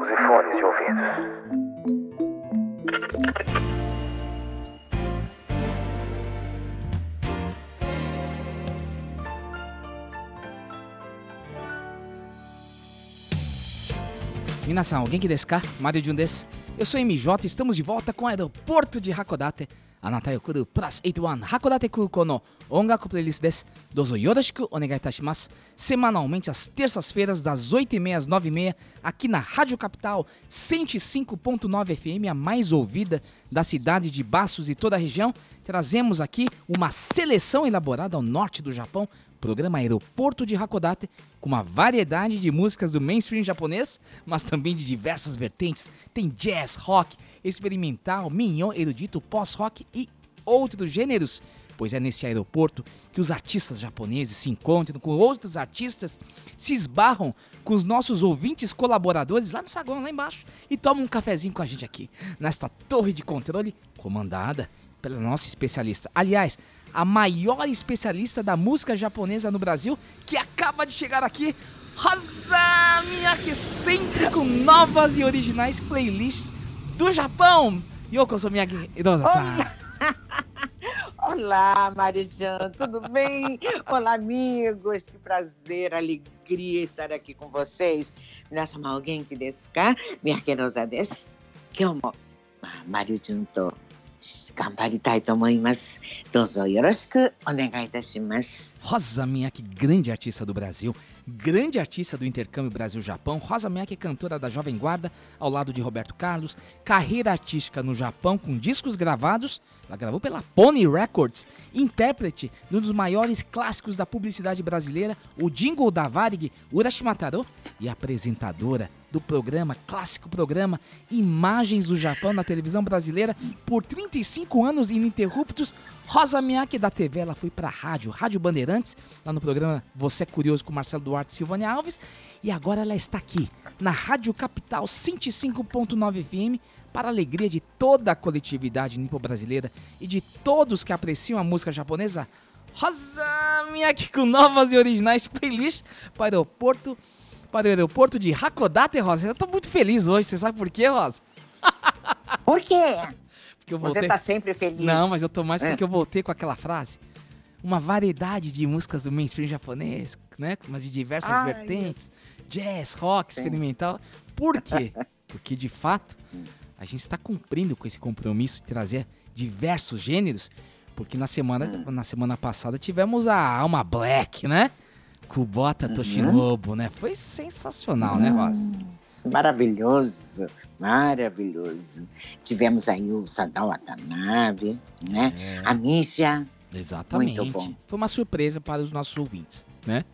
Use fones de ouvidos. Minação, alguém que descar? Mario de um des. Eu sou MJ e estamos de volta com o aeroporto de Hakodate あなたよ来るプラス81函館空港の音楽プレイリストです。どうぞよろしくお願いいたします。Semanalmente às terças-feiras das 8h30 às 9h30 aqui na Rádio Capital 105.9 FM, a mais ouvida da cidade de Baços e toda a região. Trazemos aqui uma seleção elaborada ao norte do Japão programa Aeroporto de Hakodate, com uma variedade de músicas do mainstream japonês, mas também de diversas vertentes. Tem jazz, rock, experimental, mignon, erudito, pós-rock e outros gêneros. Pois é nesse aeroporto que os artistas japoneses se encontram com outros artistas, se esbarram com os nossos ouvintes colaboradores lá no saguão, lá embaixo, e tomam um cafezinho com a gente aqui, nesta torre de controle comandada pela nossa especialista. Aliás, a maior especialista da música japonesa no Brasil, que acaba de chegar aqui, Rosa que sempre com novas e originais playlists do Japão. Yoko Miyake, Idosa-san. Olá, Marijan, tudo bem? Olá, amigos, que prazer, alegria estar aqui com vocês. Minha alguém que desca, minha querosa des, que eu. Mario Junto. です。今日も、まあ、マリジュンと頑張りたいと思います。どうぞよろしくお願いいたします。 Rosa Miyake, grande artista do Brasil, grande artista do intercâmbio Brasil-Japão. Rosa Miyake é cantora da Jovem Guarda, ao lado de Roberto Carlos. Carreira artística no Japão com discos gravados. Ela gravou pela Pony Records. Intérprete de um dos maiores clássicos da publicidade brasileira, o Jingle da Varig, Urashimataro. E apresentadora do programa, clássico programa Imagens do Japão na televisão brasileira por 35 anos ininterruptos. Rosa Miyake da TV, ela foi pra rádio, Rádio Bandeirantes, lá no programa Você é Curioso com Marcelo Duarte e Silvânia Alves. E agora ela está aqui, na Rádio Capital 105.9 FM, para a alegria de toda a coletividade nipo-brasileira e de todos que apreciam a música japonesa. Rosa Miyake com novas e originais playlists para o aeroporto, para o aeroporto de Hakodate, Rosa. Eu tô muito feliz hoje, você sabe por quê, Rosa? Por quê? Porque eu Você voltei... está sempre feliz. Não, mas eu tô mais É. porque eu voltei com aquela frase. Uma variedade de músicas do mainstream japonês, né? Mas de diversas Ai, vertentes. Jazz, rock, Sim. experimental. Por quê? Porque, de fato, a gente está cumprindo com esse compromisso de trazer diversos gêneros. Porque na semana, Hum. na semana passada tivemos a Alma Black, né? Kubota Uhum. Toshinobu, né? Foi sensacional, né, Rosa? Maravilhoso, maravilhoso. Tivemos aí o Sadao Watanabe, né? É. A Misha. Exatamente. Muito bom. Foi uma surpresa para os nossos ouvintes, né?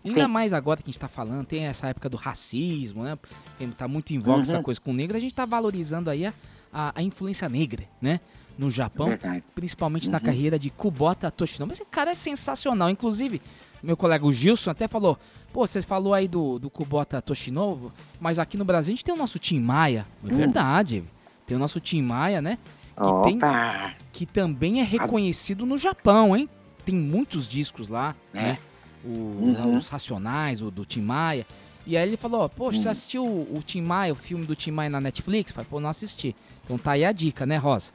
Sim. Ainda mais agora que a gente tá falando, tem essa época do racismo, né? Tem, tá muito em voga Uhum. essa coisa com o negro, a gente tá valorizando aí a, a, a influência negra, né? No Japão, Verdade. principalmente na Uhum. carreira de Kubota Toshinobu. Mas esse cara é sensacional. Inclusive, meu colega o Gilson até falou: pô, vocês falou aí do, do Kubota Toshinobu, mas aqui no Brasil a gente tem o nosso Tim Maia. É Hum. verdade. Tem o nosso Tim Maia, né? Que tem Opa! que também é reconhecido no Japão, hein? tem muitos discos lá, É. né? O, Uhum. Os Racionais, o do Tim Maia. E aí ele falou, poxa, Hum. você assistiu o, o Tim Maia, o filme do Tim Maia na Netflix? Falei, pô, não assisti. Então tá aí a dica, né, Rosa?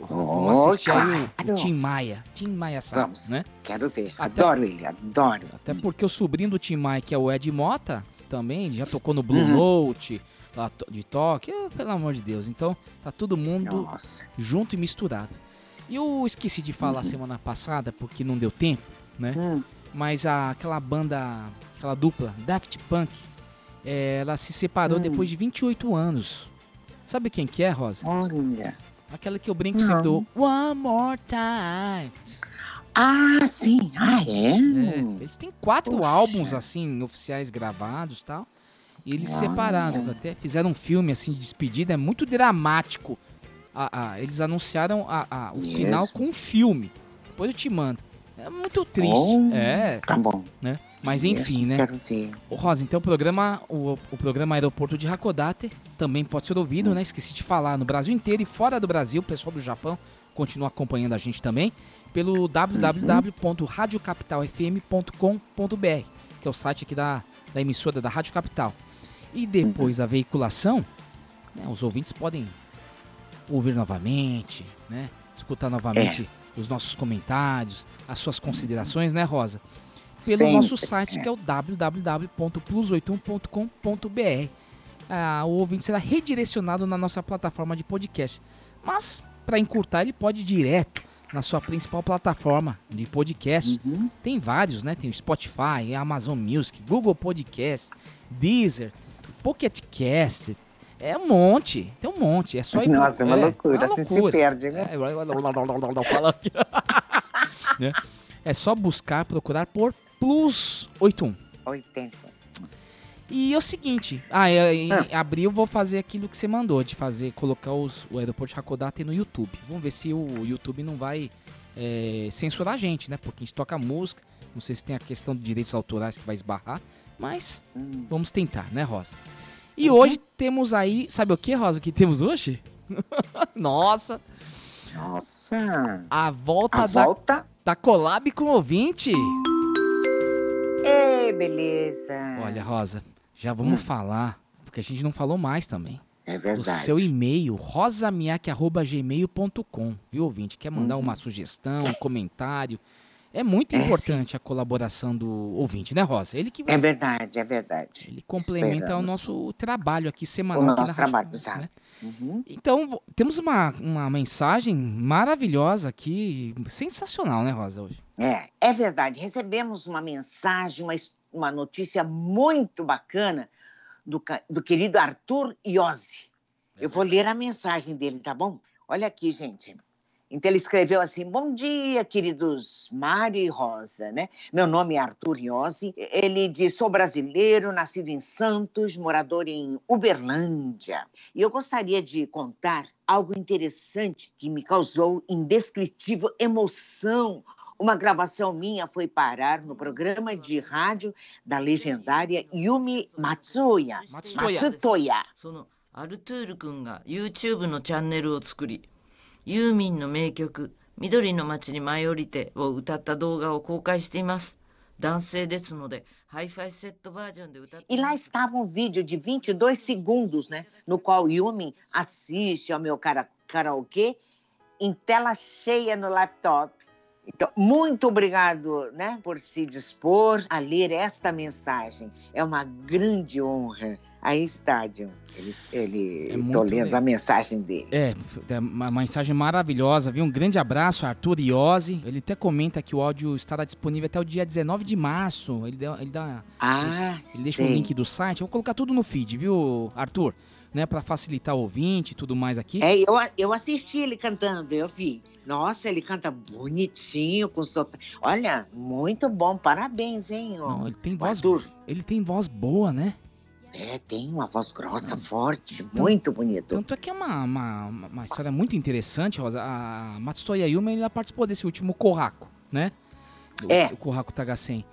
Vamos Oh, assistir aí o, o. Tim Maia. Tim Maia Vamos. né? Quero ver. Até- Adoro ele, adoro. Até porque o sobrinho do Tim Maia, que é o Ed Mota, também já tocou no Blue Uhum. Note, lá de toque, pelo amor de Deus. Então, tá todo mundo Nossa. junto e misturado. E eu esqueci de falar Uhum. semana passada, porque não deu tempo, né? Hum, Mas a, aquela banda, aquela dupla, Daft Punk, eh, ela se separou Hum. depois de 28 anos. Sabe quem que é, Rosa? olha. Aquela que eu brinco Não. sempre do One More Time. Ah, sim. Ah, é? É, eles têm quatro Poxa. álbuns, assim, oficiais gravados e tal. E eles Olha. separaram, até fizeram um filme, assim, de despedida. É muito dramático. A- a- eles anunciaram a- o Mesmo? final com um filme. Depois eu te mando. É muito triste. Oh. É, Tá bom. né? Mas enfim, né? Quero ver. Ô, Rosa, então o programa, o, o programa Aeroporto de Hakodate também pode ser ouvido, né? Esqueci de falar, no Brasil inteiro e fora do Brasil, o pessoal do Japão continua acompanhando a gente também, pelo www.radiocapitalfm.com.br, que é o site aqui da, da emissora da Rádio Capital. E depois a veiculação, né, os ouvintes podem ouvir novamente, né? Escutar novamente os nossos comentários, as suas considerações, né, Rosa? Pelo Sempre, nosso site, é. que é o www.plus81.com.br. Ah, o ouvinte será redirecionado na nossa plataforma de podcast. Mas, para encurtar, ele pode ir direto na sua principal plataforma de podcast. Uhum. Tem vários, né? Tem o Spotify, Amazon Music, Google Podcast, Deezer, Pocket Cast. É um monte, tem um monte. É só ir Nossa, é uma loucura. uma Assim se perde, né? É. Né? É só buscar, procurar por Plus 81. 80. E é o seguinte, ah, é, em Ah. abril eu vou fazer aquilo que você mandou, de fazer, colocar os, o aeroporto de Hakodate no YouTube. Vamos ver se o YouTube não vai é, censurar a gente, né? Porque a gente toca música, não sei se tem a questão de direitos autorais que vai esbarrar, mas Hum. vamos tentar, né, Rosa? E hoje temos aí, sabe o que, Rosa, o que temos hoje? Nossa, Nossa. a volta A da, volta. da collab com o ouvinte. Beleza. Olha, Rosa, já vamos Hum. falar, porque a gente não falou mais também. É O verdade. seu e-mail, rosamiak.gmail.com, viu, ouvinte? Quer mandar uma sugestão, um comentário? É muito Uhum. É, importante a colaboração do ouvinte, né, Rosa? Ele que É verdade, é verdade. ele complementa o Esperamos. nosso trabalho aqui O semanal aqui nosso na Rádio trabalho, Câmara, né? exato. Uhum. Então, temos uma, uma mensagem maravilhosa aqui, sensacional, né, Rosa, hoje? É, é verdade. Recebemos uma mensagem, uma, his- uma notícia muito bacana do, do querido Arthur Iose. Eu vou ler a mensagem dele, tá bom? Olha aqui, gente. Então ele escreveu assim: Bom dia, queridos Mário e Rosa, né? Meu nome é Arthur Iose. Ele diz: Sou brasileiro, nascido em Santos, morador em Uberlândia. E eu gostaria de contar algo interessante que me causou indescritível emoção uma gravação minha foi parar no programa de rádio da legendária Yumi Matsuya. Matsuya. Matsutoya. そのアルトゥール君が YouTube のチャンネルを作りユーミンの名曲「緑の街に舞い降りて」を歌った動画を公開しています男性ですのでハイファイセットバージョンで歌って E い lá ます estava um vídeo de 22 segundos, né? No qual Yumi assiste ao meu cara- karaokê em tela cheia no laptop. então, muito obrigado, né, por se dispor a ler esta mensagem. É uma grande honra. Aí está, John. Ele, ele É tô lendo legal. a mensagem dele. É, é uma mensagem maravilhosa, viu? Um grande abraço, Arthur Iose. Ele até comenta que o áudio estará disponível até o dia 19 de março. Ele, dá, ele, dá, Ah, ele deixa o sei. link do site. Eu vou colocar tudo no feed, viu, Arthur? Né, pra facilitar o ouvinte e tudo mais aqui. É, eu, eu assisti ele cantando, eu vi. Nossa, ele canta bonitinho, com sotaque. Olha, muito bom, parabéns, hein? ó. Não, ele tem voz, Arthur. ele tem voz boa, né? É, tem uma voz grossa, forte, muito bonito. Tanto é que é uma, uma, uma história muito interessante, Rosa. A Matsutoya Yuma, ela participou desse último Kohaku, né? É. o Kohaku Tagasen.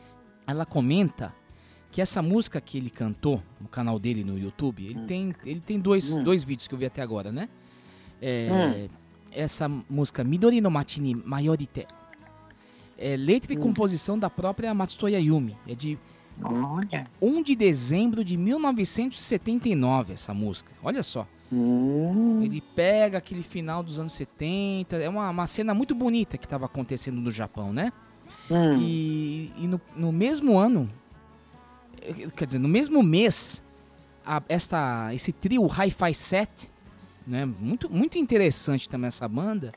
Ela comenta que essa música que ele cantou no canal dele no YouTube, ele tem, ele tem dois, Hum. dois vídeos que eu vi até agora, né? É, Essa música Midori no Machi ni Mayorite. É letra e composição da própria Matsuya Yumi. É de Olha. 1 de dezembro de 1979 essa música. Olha só. Hum. Ele pega aquele final dos anos 70. É uma, uma cena muito bonita que estava acontecendo no Japão, né? Hum. E, e no, no mesmo ano, quer dizer, no mesmo mês, a- esta, esse trio Hi-Fi 7, né? Muito, muito interessante também essa banda.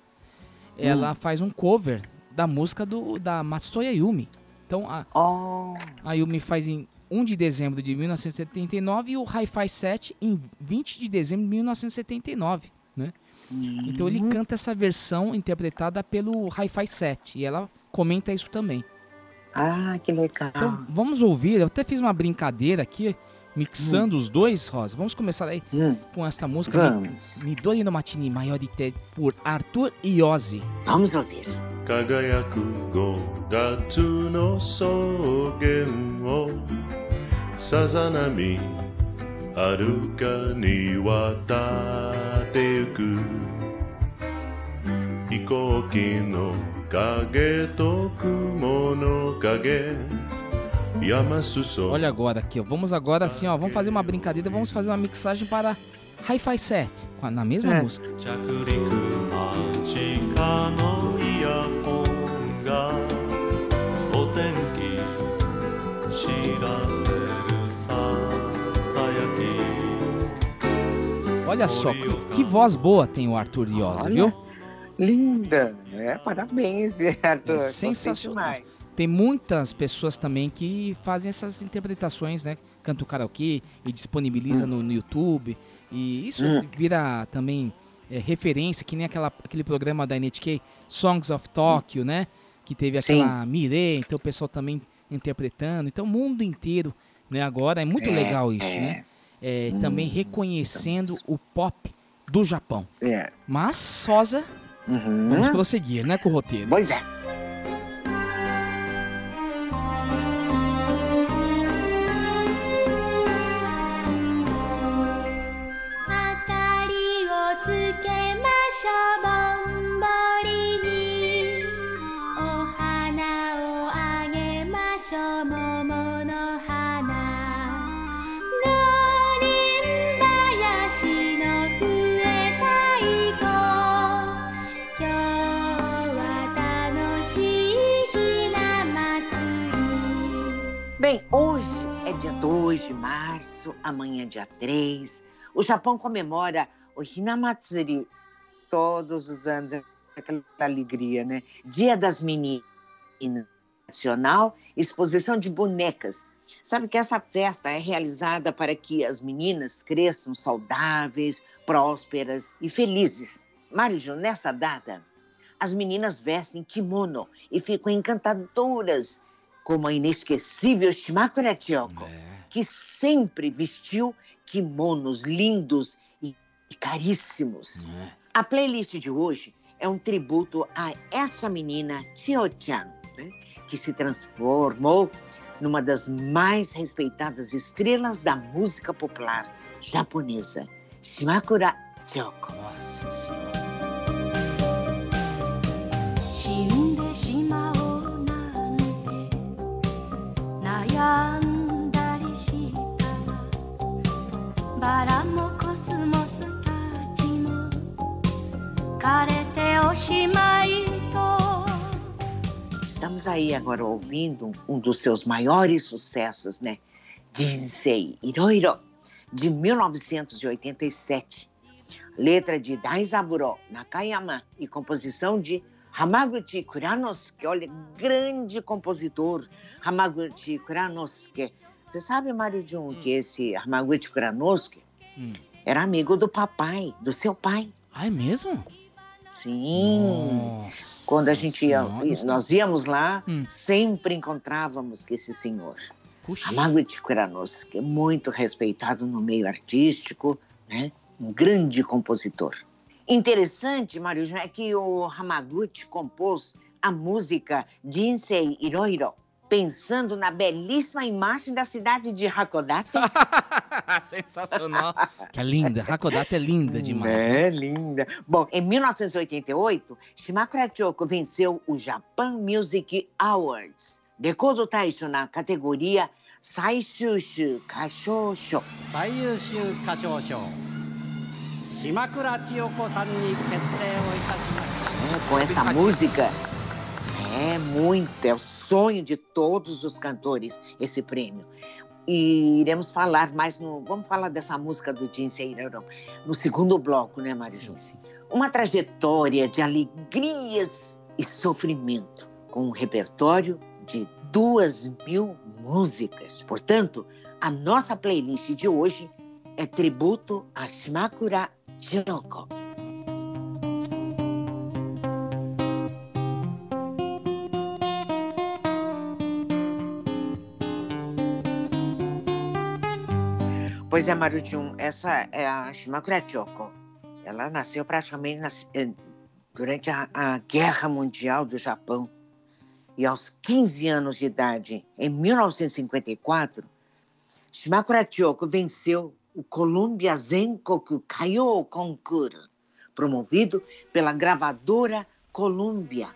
Ela faz um cover da música do, da Matsuya Yumi. Então a, Oh. a Yumi faz em 1 de dezembro de 1979 e o Hi-Fi 7 em 20 de dezembro de 1979, né? Então ele canta essa versão interpretada pelo Hi-Fi 7 e ela comenta isso também. Ah, que legal. Então vamos ouvir, eu até fiz uma brincadeira aqui, mixando os dois, Rosa. Vamos começar aí Hum. com essa música Vamos. Mi- Midori no Matini Maiorite por Arthur Iose. Vamos ouvir. 輝く5月の草原をさざ波はるかに渡ってゆく飛行機の影と雲の影山裾 Olha agora aqui, ó. Vamos agora assim, ó. Vamos fazer uma brincadeira, vamos fazer uma mixagem para Hi-Fi 7, na mesma é. música. Olha só, que voz boa tem o Arthur Diosa, viu? Linda, é Parabéns, Arthur. Sensacional. Tem muitas pessoas também que fazem essas interpretações, né? Canta o karaokê e disponibiliza no, no YouTube. E isso Hum. vira também é, referência, que nem aquela, aquele programa da NHK, Songs of Tokyo, né? Que teve Sim. aquela Mire, então o pessoal também interpretando. Então o mundo inteiro, né? Agora é muito É, legal isso, é. né? É, também Hum, reconhecendo o pop do Japão. É. Mas, Sosa, Uhum. vamos prosseguir, né? Com o roteiro. Pois é. Bem, hoje é dia 2 de março, amanhã é dia 3. O Japão comemora o Hinamatsuri todos os anos, é aquela alegria, né? Dia das Meninas Nacional, exposição de bonecas. Sabe que essa festa é realizada para que as meninas cresçam saudáveis, prósperas e felizes. Marijo, nessa data, as meninas vestem kimono e ficam encantadoras como a inesquecível Shimakura Chiyoko, que sempre vestiu kimonos lindos e caríssimos. A playlist de hoje é um tributo a essa menina Chio-chan, né, que se transformou numa das mais respeitadas estrelas da música popular japonesa, Shimakura Chiyoko. Nossa senhora. バラもコスモスたちも枯れておしまいと Estamos aí agora ouvindo um dos seus maiores sucessos, né? Jinsei Iroiro, de 1987. Letra de Daizaburo Nakayama e composição de Hamaguchi Kuranosuke. Olha, grande compositor, Hamaguchi Kuranosuke. você sabe, Mário Jun, que esse Hamaguchi Kuranosuke Hum. era amigo do papai, do seu pai. Ah, é mesmo? Sim. Nossa Quando a gente ia, Senhora, nós íamos lá, Hum. sempre encontrávamos esse senhor. Puxa. Hamaguchi Kuranosuke, muito respeitado no meio artístico, né? um grande compositor. Interessante, Mário, é que o Hamaguchi compôs a música Jinsei Iroiro, pensando na belíssima imagem da cidade de Hakodate. Sensacional. que é linda. Hakodate é linda demais. Né? É, né? linda. Bom, em 1988, Shimakura Choco venceu o Japan Music Awards. Decodo Taisho na categoria Saishushu Kashosho. Saishushu Kashosho. Shimakura Chiyoko-san ni kete o itashimashita. É, com essa música... É muito, é o sonho de todos os cantores esse prêmio. E iremos falar mais no. Vamos falar dessa música do Jinsei Hirano no segundo bloco, né, Mariju? Uma trajetória de alegrias e sofrimento, com um repertório de duas mil músicas. Portanto, a nossa playlist de hoje é tributo a Shimakura Chiroko. Pois é, Marujun, essa é a Shimakura Choco. Ela nasceu praticamente nas- eh, durante a, a Guerra Mundial do Japão. E aos 15 anos de idade, em 1954, Shimakura Choco venceu o Columbia Zenkoku Kayo Concours, promovido pela gravadora Columbia.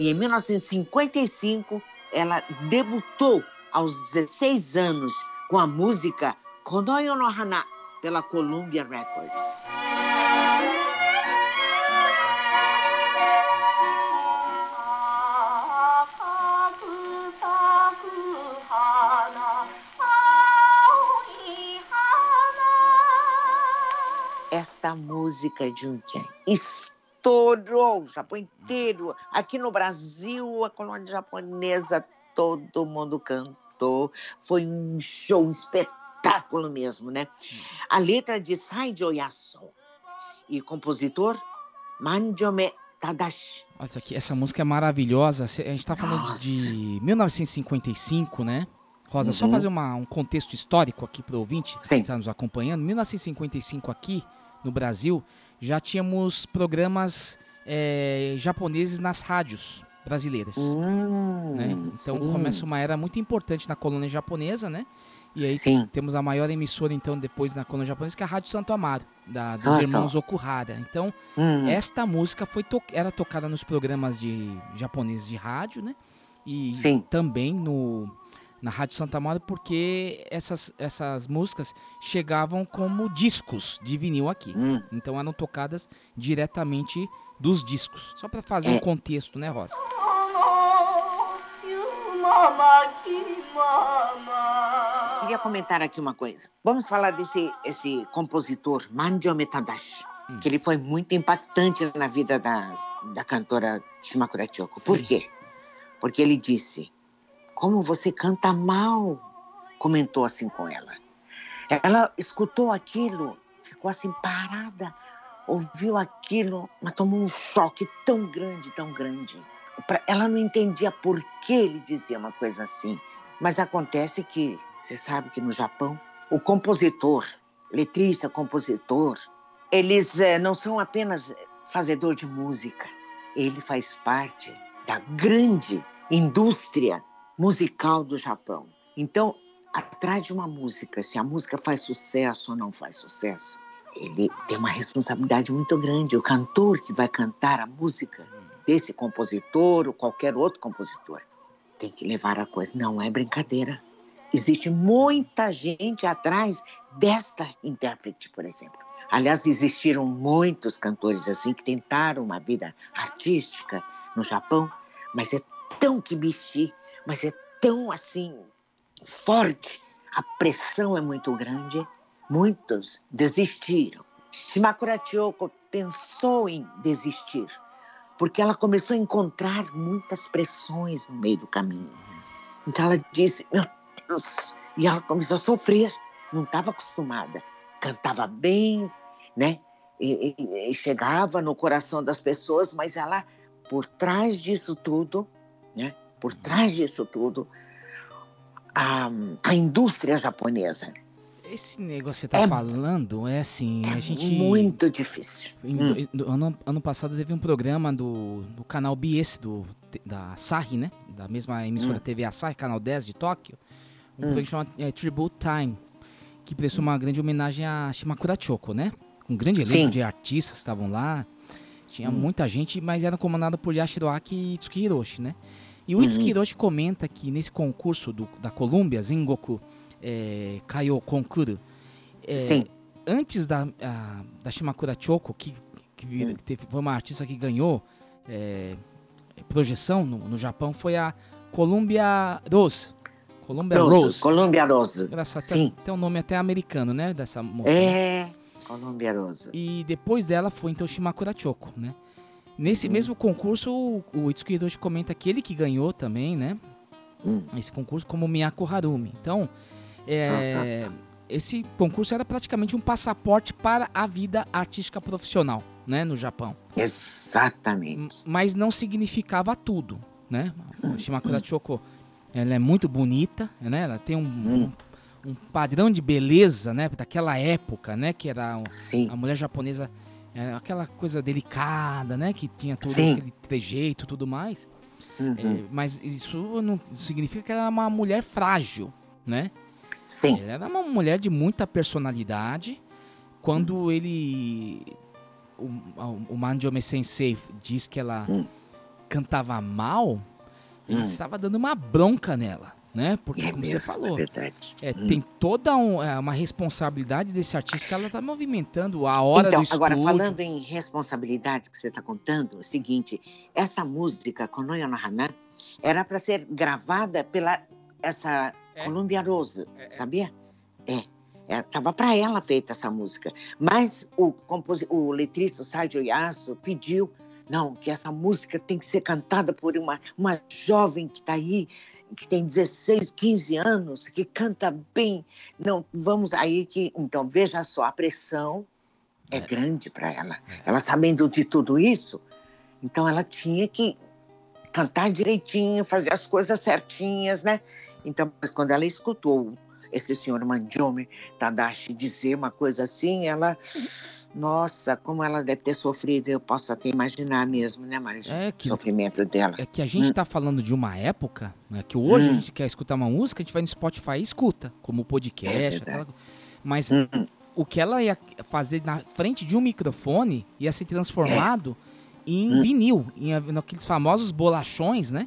E em 1955, ela debutou aos 16 anos com a música Konoyo no Hana pela Columbia Records. Esta música de estourou o Japão inteiro. Aqui no Brasil, a colônia japonesa, todo mundo cantou. Foi um show, um espetáculo mesmo, né? A letra de Saijo Yasu e compositor Manjome Tadashi. Olha aqui, essa música é maravilhosa. A gente tá falando Nossa. de 1955, né? Rosa, só Uhum. fazer uma- um contexto histórico aqui para o ouvinte que Sim. está nos acompanhando. 1955 aqui no Brasil já tínhamos programas eh, japoneses nas rádios brasileiras. Hum, né? Então sim. começa uma era muito importante na colônia japonesa, né? E aí Sim. temos a maior emissora então depois na colônia japonesa que é a Rádio Santo Amaro, da, dos irmãos Okuhara. Então Hum. esta música foi to- era tocada nos programas de japoneses de rádio, né? E Sim. também no na Rádio Santa Amaro porque essas, essas músicas chegavam como discos de vinil aqui. Hum. Então eram tocadas diretamente dos discos. Só para fazer É. um contexto, né, Rosa? Queria comentar aqui uma coisa. Vamos falar desse esse compositor, Manjome Tadashi, Hum. que ele foi muito impactante na vida da, da cantora Shimakura Choco. Por quê? Porque ele disse, como você canta mal, comentou assim com ela. Ela escutou aquilo, ficou assim parada, ouviu aquilo, mas tomou um choque tão grande, tão grande. Ela não entendia por que ele dizia uma coisa assim. Mas acontece que, você sabe que no Japão, o compositor, letrista, compositor, eles eh, não são apenas fazedor de música. Ele faz parte da grande indústria musical do Japão. Então, atrás de uma música, se a música faz sucesso ou não faz sucesso, ele tem uma responsabilidade muito grande. O cantor que vai cantar a música desse compositor ou qualquer outro compositor tem que levar a coisa. Não é brincadeira. Existe muita gente atrás desta intérprete, por exemplo. Aliás, existiram muitos cantores assim que tentaram uma vida artística no Japão, mas é tão kibishi, mas é tão assim forte, a pressão é muito grande. Muitos desistiram. Shimakura Chioko pensou em desistir, porque ela começou a encontrar muitas pressões no meio do caminho. Então ela disse: Meu Deus! E ela começou a sofrer, não estava acostumada. Cantava bem, né? E, e- e chegava no coração das pessoas, mas ela, por trás disso tudo, né? Por trás disso tudo, a, a indústria japonesa Esse negócio que você tá É- falando é assim, a gente. Muito difícil. em Hum. ano, ano passado teve um programa do, do canal BS, do, da Asahi, né? Da mesma emissora Hum. TV Asahi, canal 10 de Tóquio. Um Hum. programa chamado é, Tribute Time, que prestou uma grande homenagem a Shimakura Choco, né? Um grande elenco Sim. de artistas que estavam lá. Tinha Hum. muita gente, mas era comandado por Yashiroaki e Itsuki Hiroshi, né? E o Uhum. Itsuki Hiroshi comenta que nesse concurso do- da Columbia, Zengoku é, Kaio Konkuru, é, Sim. antes da, a- da Shimakura Choco, que, que vir- Hum. que teve- foi uma artista que ganhou é, projeção no, no Japão, foi a Columbia Rose. Columbia Rose, Rose. Columbia Rose. Engraçado, Sim. Tem, tem um nome até americano, né? Dessa moça. né? É, Columbia Rose. E depois dela foi então Shimakura Choco, né? Nesse Hum. mesmo concurso, o, o Itsuki Hiroshi comenta que ele que ganhou também, né? Hum. Esse concurso como Miyako Harumi. Então, é, Sá, sá, sá. esse concurso era praticamente um passaporte para a vida artística profissional, né? No Japão. Exatamente. Mas não significava tudo, né? Hum, A Shimakura Choco, ela é muito bonita, né? Ela tem um, Hum. um, um padrão de beleza, né? Daquela época, né? Que era um- a mulher japonesa, é, aquela coisa delicada, né? Que tinha todo Sim. aquele trejeito e tudo mais. Uhum. É, mas isso não significa que ela é uma mulher frágil, né? Sim. Ela era uma mulher de muita personalidade. Quando Hum. ele. O, o Manjome Sensei diz que ela Hum. cantava mal, ele Hum. estava dando uma bronca nela, né? Porque, É como você mesmo, falou, é é, Hum. tem toda um- é, uma responsabilidade desse artista que ela está movimentando a hora então, do estúdio. agora falando em responsabilidade que você está contando, é o seguinte, essa música, Konoya no Hana, era para ser gravada pela essa É. Columbia Rose, sabia? É. é tava para ela feita essa música, mas o, composi- o letrista Saijo Yasu pediu não que essa música tem que ser cantada por uma, uma jovem que está aí que tem 16, 15 anos, que canta bem. Não, vamos aí que. Então, veja só, a pressão é, grande para ela. Ela sabendo de tudo isso, então ela tinha que cantar direitinho, fazer as coisas certinhas, né? Então, mas quando ela escutou esse senhor Manjome Tadashi dizer uma coisa assim, ela. Nossa, como ela deve ter sofrido, eu posso até imaginar mesmo, né, Maria? É que- o sofrimento dela. É que a gente Hum. está falando de uma época, né, que hoje a Hum. gente quer escutar uma música, a gente vai no Spotify e escuta, como podcast. É aquela- Mas Hum. o que ela ia fazer na frente de um microfone ia ser transformado em Hum. vinil, em a- naqueles famosos bolachões, né?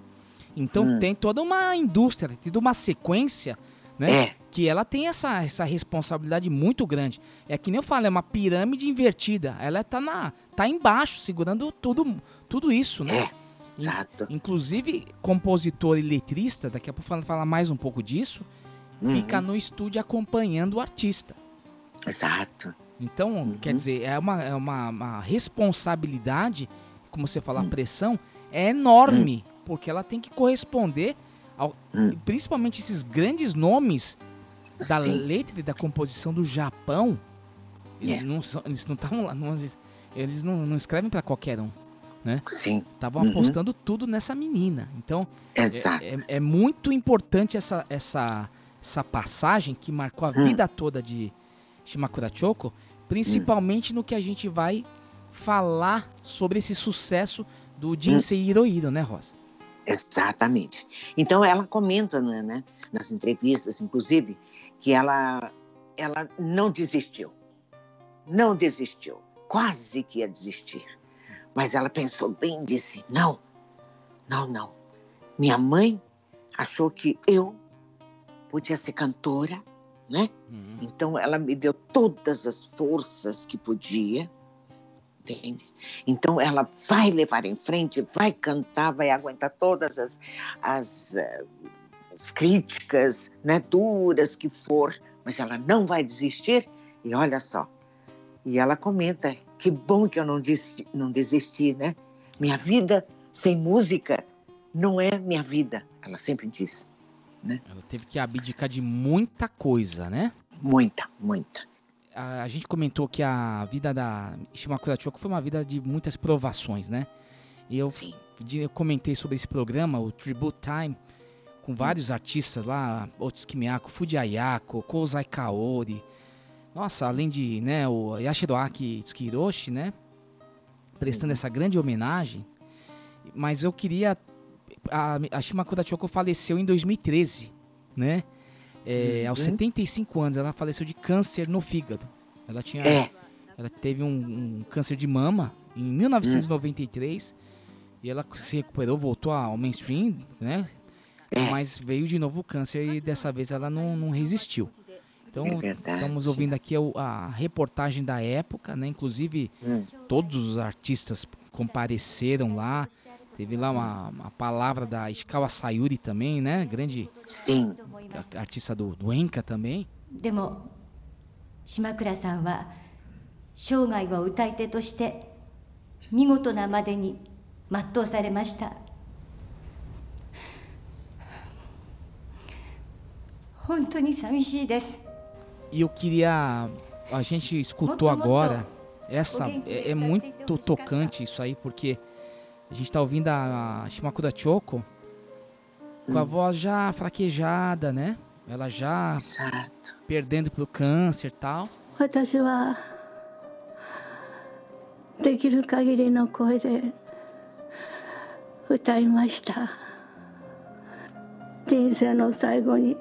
Então Hum. tem toda uma indústria, tem toda uma sequência, né? É. Que ela tem essa, essa responsabilidade muito grande. É que nem eu falo, é uma pirâmide invertida. Ela tá, na, tá embaixo, segurando tudo, tudo isso, né? É, exato. Inclusive, compositor e letrista, daqui a pouco fala, falar mais um pouco disso, Uhum. fica no estúdio acompanhando o artista. Exato. Então, Uhum. quer dizer, é uma, é uma, uma responsabilidade, como você fala, a Hum. pressão é enorme, porque ela tem que corresponder, ao, Hum. principalmente esses grandes nomes da Sim. letra e da composição do Japão. Eles É. não são, eles não estavam lá, não- eles não, não escrevem para qualquer um, né? Sim. Estavam Uhum. apostando tudo nessa menina. Então, é- Exato. é, é muito importante essa, essa, essa passagem que marcou a Hum. vida toda de Shimakura Choco, principalmente no que a gente vai falar sobre esse sucesso do Jinsei Hirohiro, né, Rosa? Exatamente. Então ela comenta, né, né, nas entrevistas, inclusive, que ela, ela não desistiu. Não desistiu. Quase que ia desistir. Mas ela pensou bem e disse: não, não, não. Minha mãe achou que eu podia ser cantora, né? Uhum. Então ela me deu todas as forças que podia, entende? Então ela vai levar em frente, vai cantar, vai aguentar todas as, as, eh, as críticas, né, duras que for, mas ela não vai desistir. E olha só, e ela comenta: que bom que eu não desisti, não desisti, né? Minha vida sem música não é minha vida. Ela sempre diz, né? Ela teve que abdicar de muita coisa, né? Muita, muita. A, a gente comentou que a vida da Shimakura Choco foi uma vida de muitas provações, né? E eu, eu comentei sobre esse programa, o Tribute Time, com vários artistas lá, Otsuki Miyako, Fuji Ayako, Kozai Kaori. Nossa, além de, né, o Yashiroaki Tsukiroshi, né, prestando essa grande homenagem. Mas eu queria a, a Shimakura Choko faleceu em 2013, né? É, Aos 75 anos, ela faleceu de câncer no fígado. Ela tinha, É. ela teve um, um câncer de mama em 1993 e ela se recuperou, voltou ao mainstream, né? Mas veio de novo o câncer e dessa vez ela não, não resistiu. Então, É verdade. estamos ouvindo aqui o- a reportagem da época, né? Inclusive, Hum. todos os artistas compareceram lá. Teve lá uma, uma palavra da Ishikawa Sayuri também, né? Grande Sim. a- artista do, do Enka também. でも島倉さんは生涯を歌い手として見事なまでに全うされました 本当に寂しいです E eu queria. A gente escutou agora. Essa é, é muito tocante isso aí, porque a gente tá ouvindo a Shimakura Choco com a voz já fraquejada, né? Ela já perdendo pro câncer e tal. 私はできる限りの声で歌いました人生の最後に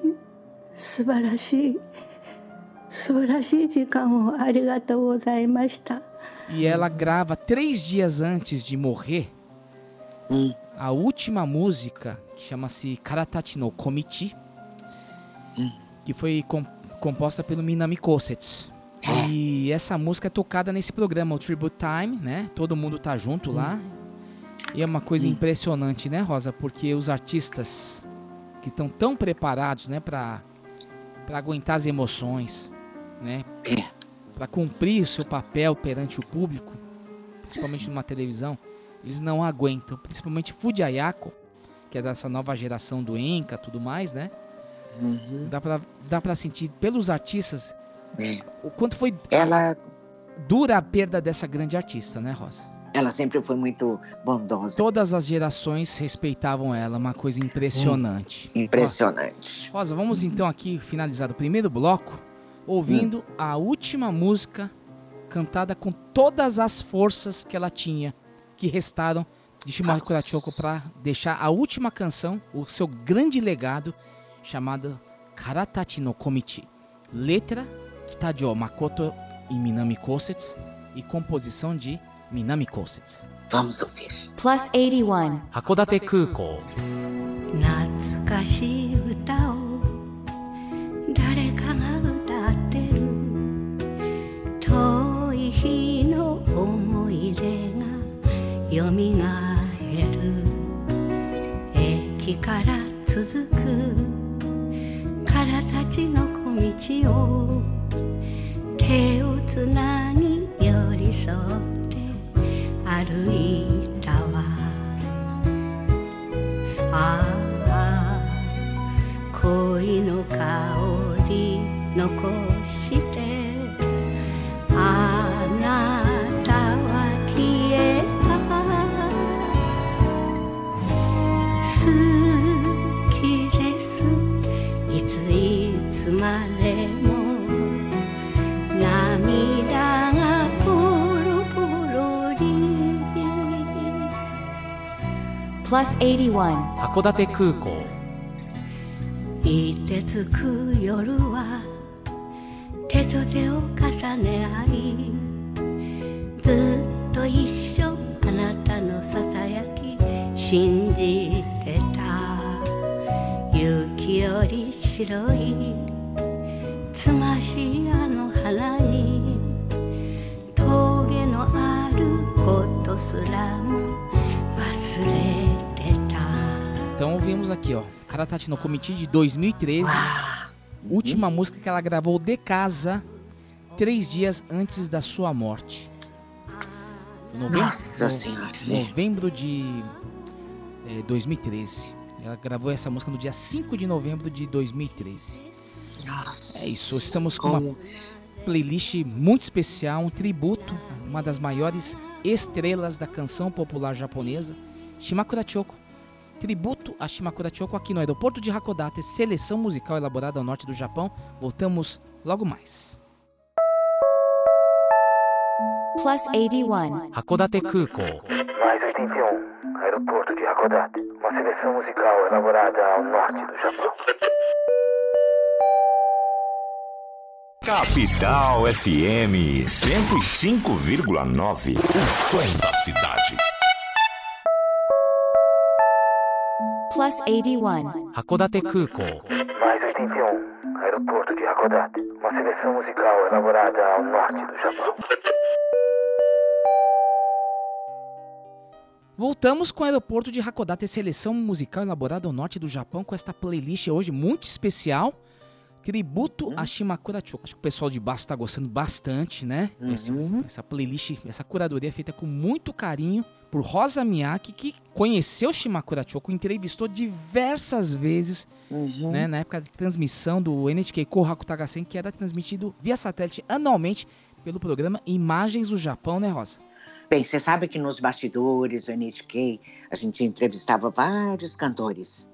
素晴らしい素晴らしい時間をありがとうございました E ela grava três dias antes de morrer a última música, que chama-se Karatachi no Komichi, que foi com- composta pelo Minami Kosetsu. E essa música é tocada nesse programa, o Tribute Time, né? Todo mundo tá junto lá. E é uma coisa impressionante, né, Rosa? Porque os artistas que estão tão preparados, né, para para aguentar as emoções, né? Para cumprir o seu papel perante o público, principalmente numa televisão, eles não aguentam. Principalmente Fuji Ayako, que é dessa nova geração do Enka, tudo mais, né? Dá pra, dá sentir pelos artistas o quanto foi ela dura a perda dessa grande artista, né, Rosa? Ela sempre foi muito bondosa. Todas as gerações respeitavam ela, uma coisa impressionante. Impressionante. Rosa, vamos então aqui finalizar o primeiro bloco ouvindo a última música cantada com todas as forças que ela tinha, que restaram de Shimari Kurachoko para deixar a última canção, o seu grande legado, chamado Karatachi no Komichi. Letra Kitajo Makoto e Minami Kosetsu e composição de Minami Kosetsu. Vamos ouvir. Plus 81. 函館空港懐かしい歌を誰かが歌ってる遠い日の思い出がよみがえる駅から続くからたちの小道を手をつなぎの香り残して。あなたは消えた。好きです。いついつまでも。涙がポロポロに。Plus 81. 函館空港。いてつく夜は手と手を重ね合いずっと一緒あなたのささやき信じてた雪より白いつまし屋の花に峠のあることすらも忘れてた Então ouvimos aqui, ó, Karatachi no Comiti de 2013. Última música que ela gravou de casa, três dias antes da sua morte. Novembro, Nossa no- Senhora. Novembro de eh, 2013. Ela gravou essa música no dia 5 de novembro de 2013. Nossa. É isso, estamos com uma playlist muito especial, um tributo a uma das maiores estrelas da canção popular japonesa, Shimakura Choko. Tributo a Shimakura Choco aqui no aeroporto de Hakodate, seleção musical elaborada ao norte do Japão. Voltamos logo mais. Plus 81. Hakodate Kuko. Mais 81. Aeroporto de Hakodate. Uma seleção musical elaborada ao norte do Japão. Capital FM 105,9. O som da cidade. Plus 81. 函館空港 Mais 81, aeroporto de Hakodate. Uma seleção musical elaborada ao norte do Japão. Voltamos com o aeroporto de Hakodate, seleção musical elaborada ao norte do Japão, com esta playlist hoje muito especial. Tributo a Shimakura Choco. Acho que o pessoal de baixo está gostando bastante, né? Esse- essa playlist, essa curadoria é feita com muito carinho por Rosa Miyake, que conheceu Shimakura Choco, entrevistou diversas vezes, né? Na época de transmissão do NHK Kohaku Tagasen, que era transmitido via satélite anualmente pelo programa Imagens do Japão, né, Rosa? Bem, você sabe que nos bastidores do NHK a gente entrevistava vários cantores.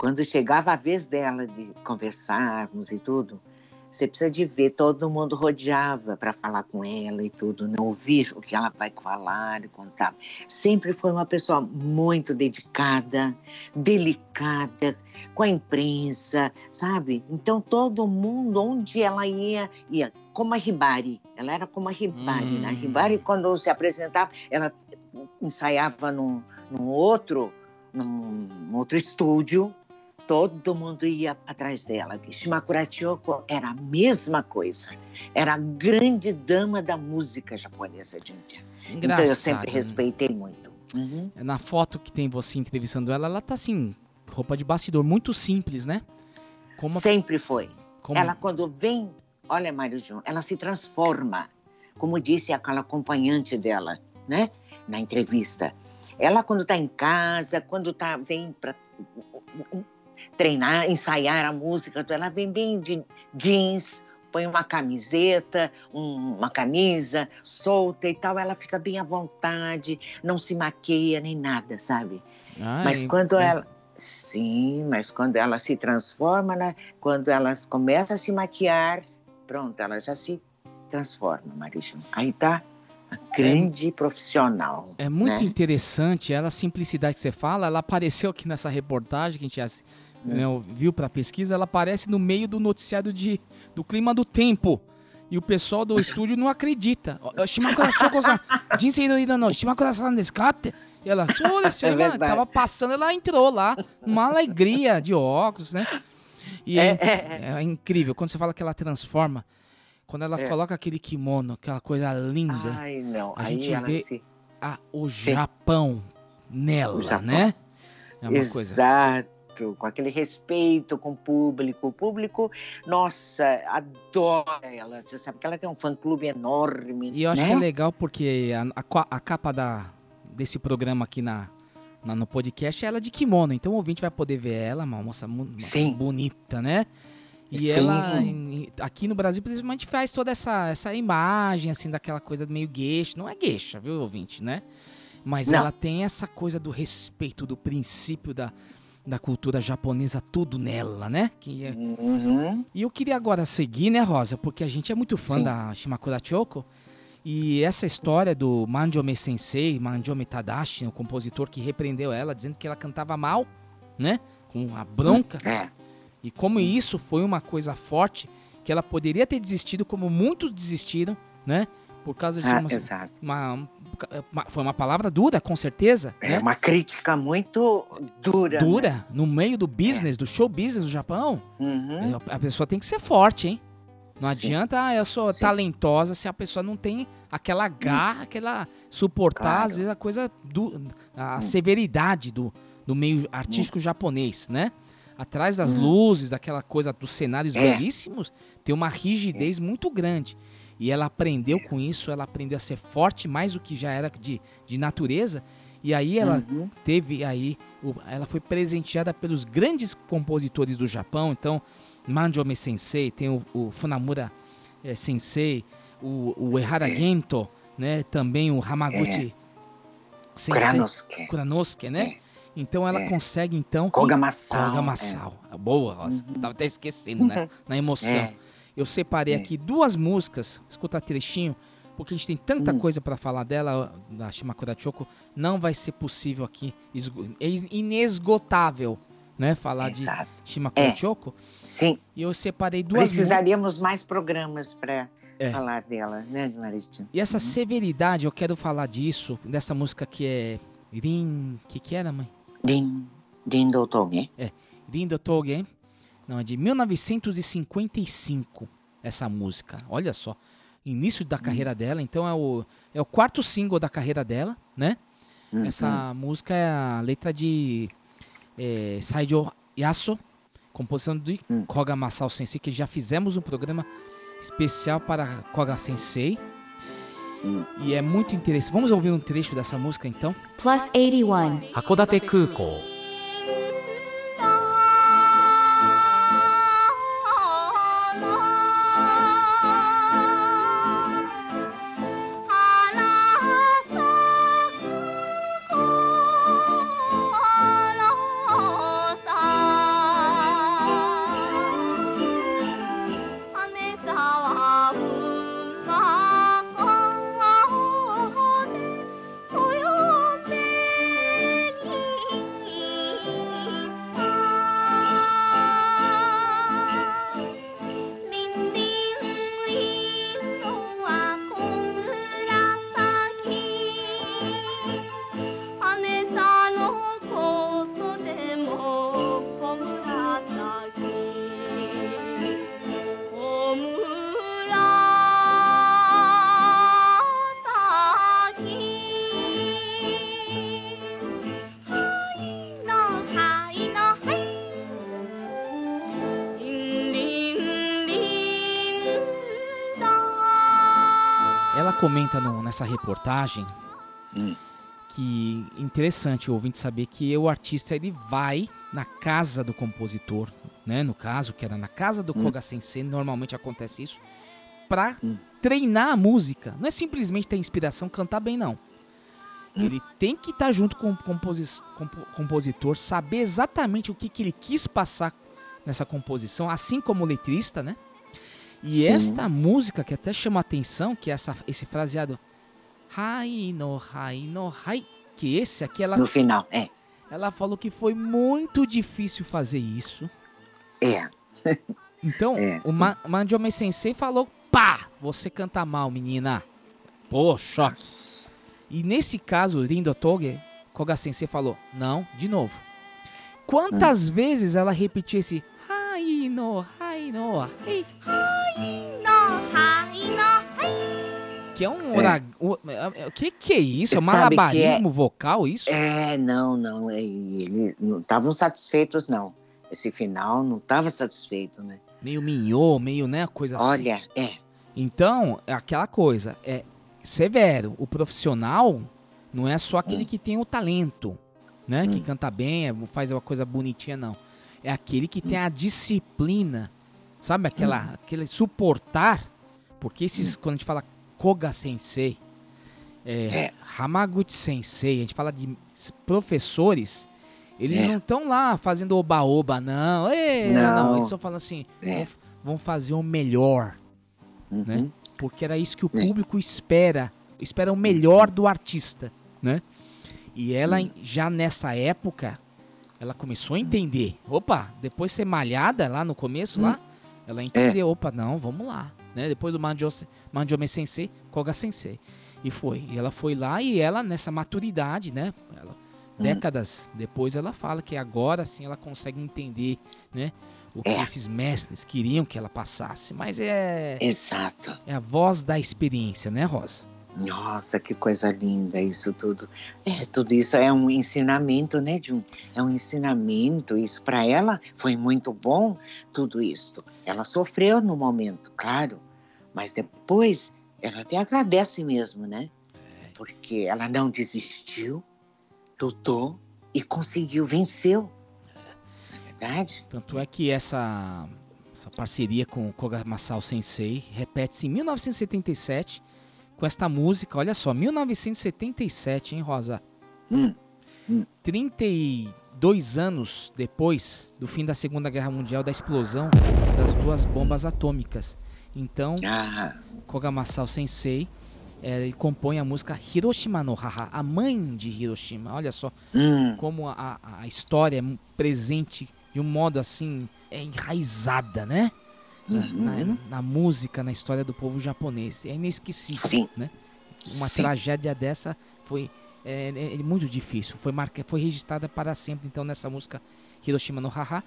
Quando chegava a vez dela de conversarmos e tudo, você precisa de ver, todo mundo rodeava para falar com ela e tudo, não ouvir o que ela vai falar e contar. Sempre foi uma pessoa muito dedicada, delicada, com a imprensa, sabe? Então todo mundo, onde ela ia, ia. Como a Ribari, ela era como a Ribari, né? A Ribari, quando se apresentava, ela ensaiava num, num outro, num outro estúdio, todo mundo ia atrás dela. Shimakura Chioko era a mesma coisa. Era a grande dama da música japonesa, gente. Então eu sempre Engraçado, né? respeitei muito. Na foto que tem você entrevistando ela, ela tá assim, roupa de bastidor, muito simples, né? Como Sempre foi. Como- Ela, quando vem, olha, Mário Júnior, ela se transforma. Como disse aquela acompanhante dela, né? Na entrevista. Ela, quando está em casa, quando tá, vem para treinar, ensaiar a música, ela vem bem de jeans, põe uma camiseta, um- uma camisa solta e tal, ela fica bem à vontade, não se maqueia nem nada, sabe? Ah, mas é- quando é. ela. Sim, mas quando ela se transforma, né? quando ela começa a se maquiar, pronto, ela já se transforma, Marijo. Aí tá a grande profissional. É muito né? interessante ela, a simplicidade que você fala. Ela apareceu aqui nessa reportagem que a gente É. né, viu pra pesquisa. Ela aparece no meio do noticiário de, do clima do tempo. E o pessoal do estúdio não acredita. Ó, Shimakura Choko-san, Jinsei no Ida no Shimakura-san desu ka?" Te- E ela, "Sou desu, É tava passando, ela entrou lá, uma alegria de óculos, né? E É, é, é incrível, quando você fala que ela transforma, quando ela É. coloca aquele kimono, aquela coisa linda. Ai, não. A Aí gente vê se- a, o Japão nela, O Japão. né? É uma coisa. Com aquele respeito com o público. O público, nossa, adora ela. Você sabe que ela tem um fã-clube enorme. E eu acho né? que é legal porque a, a a capa da, desse programa aqui na, na- no podcast é ela de kimono. Então o ouvinte vai poder ver ela, uma moça Sim. bonita, né? E Sim. ela, aqui no Brasil, principalmente, faz toda essa, essa imagem, assim, daquela coisa meio gueixa. Não é gueixa, viu, ouvinte, né? Mas Não. ela tem essa coisa do respeito, do princípio da, da cultura japonesa, tudo nela, né? Que é, Uhum. e eu queria agora seguir, né, Rosa? Porque a gente é muito fã Sim. da Shimakura Choco. E essa história do Manjome Sensei, Manjome Tadashi, o compositor que repreendeu ela, dizendo que ela cantava mal, né? Com a bronca. É. E como isso foi uma coisa forte, que ela poderia ter desistido, como muitos desistiram, né? Por causa de Ah, uma, uma- uma- Foi uma palavra dura, com certeza. É né? uma crítica muito dura. né? Dura, no meio do business, do show business do Japão. Uhum. A pessoa tem que ser forte, hein? Não Sim. adianta, ah, eu sou Sim. talentosa se a pessoa não tem aquela garra, aquela suportar, Claro. às vezes, a coisa do. a severidade do, do meio artístico japonês, né? Atrás das Hum. luzes, daquela coisa dos cenários É. belíssimos, tem uma rigidez muito grande. E ela aprendeu com isso, ela aprendeu a ser forte mais do que já era de, de natureza. E aí ela Uhum. teve aí, ela foi presenteada pelos grandes compositores do Japão. Então, Manjome Sensei, tem o, o Funamura eh, Sensei, o, o Ehara É. Gento, né? Também o Hamaguchi Sensei. Kuranosuke. Kuranosuke, né? Então ela É. consegue, então. Koga Masao, Koga Masao. Boa, Rosa. Tava até esquecendo, né? Na emoção. É. Eu separei É. aqui duas músicas, escuta trechinho, porque a gente tem tanta Hum. coisa pra falar dela, da Shimakura Choco, não vai ser possível aqui, é inesgotável, né? Falar Exato. de Shimakura É. Choco. Sim. E eu separei duas. Precisaríamos mais programas para É. falar dela, né, Maristinho? E essa severidade, eu quero falar disso, dessa música que é. Rin. que que era, mãe? Rin. Rin do Toge. É. Rin do Toge. Não, é de 1955, essa música. Olha só. Início da carreira dela, então é o, é o quarto single da carreira dela, né? Uhum. Essa música é a letra de é, Saijo Yaso, composição de Koga Masao Sensei, que já fizemos um programa especial para Koga Sensei. E é muito interessante. Vamos ouvir um trecho dessa música então? Plus 81. 函館 comenta no- nessa reportagem que interessante o ouvinte saber que o artista ele vai na casa do compositor, né? No caso, que era na casa do Koga Sensei, normalmente acontece isso, pra treinar a música. Não é simplesmente ter inspiração, cantar bem, não. Ele tem que estar junto com o composi- compo- compositor, saber exatamente o que, que ele quis passar nessa composição, assim como o letrista, né? E Sim. esta música que até chama a atenção, que é essa, esse fraseado Hai no hai no que esse aqui ela No final, é. ela falou que foi muito difícil fazer isso. É. Então, É, o. Ma Mandiome Sensei falou: pá, você canta mal, menina. Pô, choque. E nesse caso, Rindo Toge, Koga Sensei falou: não, de novo. Quantas Hum. vezes ela repetiu esse Hai no, hai no, hai, que é um É. o é- O que que é isso? É um que malabarismo é- vocal, isso? É, não, não. é, Eles não estavam satisfeitos, não. Esse final não estava satisfeito, né? Meio minhô, meio, né, coisa assim. Olha, é. Então, é aquela coisa, é severo. O profissional não é só aquele que tem o talento, né? Que canta bem, é- faz uma coisa bonitinha, não. É aquele que tem a disciplina, sabe? Aquela, aquele suportar. Porque esses, quando a gente fala Koga Sensei, é, Hamaguchi Sensei, a gente fala de professores, eles É. não estão lá fazendo oba-oba, não. Ê, não. Não. Eles estão falando assim, É. vão, fazer o melhor Uhum. né? Porque era isso que o público espera, espera o melhor do artista, né? E ela já nessa época, ela começou a entender. Opa, depois de ser malhada lá no começo lá, ela entendeu, opa, não, vamos lá, né? Depois do Mandiose- Mandiome Sensei, Koga Sensei. E foi. E ela foi lá e ela nessa maturidade, né? Ela, décadas depois ela fala que agora sim ela consegue entender, né? O que É. esses mestres queriam que ela passasse. Mas é. Exato. É a voz da experiência, né, Rosa? Nossa, que coisa linda isso tudo. É, tudo isso é um ensinamento, né, Jun? É um ensinamento. Isso para ela foi muito bom, tudo isso. Ela sofreu no momento, claro, mas depois ela até agradece mesmo, né? Porque ela não desistiu, lutou e conseguiu, venceu. Não é verdade? Tanto é que essa, essa parceria com o Koga Masao Sensei repete-se em 1977 com esta música. Olha só, 1977, hein, Rosa? Hum. 32 anos depois do fim da Segunda Guerra Mundial, da explosão das duas bombas atômicas. Então, Koga Masao Sensei eh, ele compõe a música Hiroshima no Haha, a mãe de Hiroshima. Olha só Hum. como a, a história é presente de um modo assim, é enraizada, né? Na, na- Uhum. na música, na história do povo japonês. É inesquecível, né? Uma Sim. tragédia dessa foi é, é- é muito difícil. Foi, marca, foi registrada para sempre, então, nessa música Hiroshima no Haha.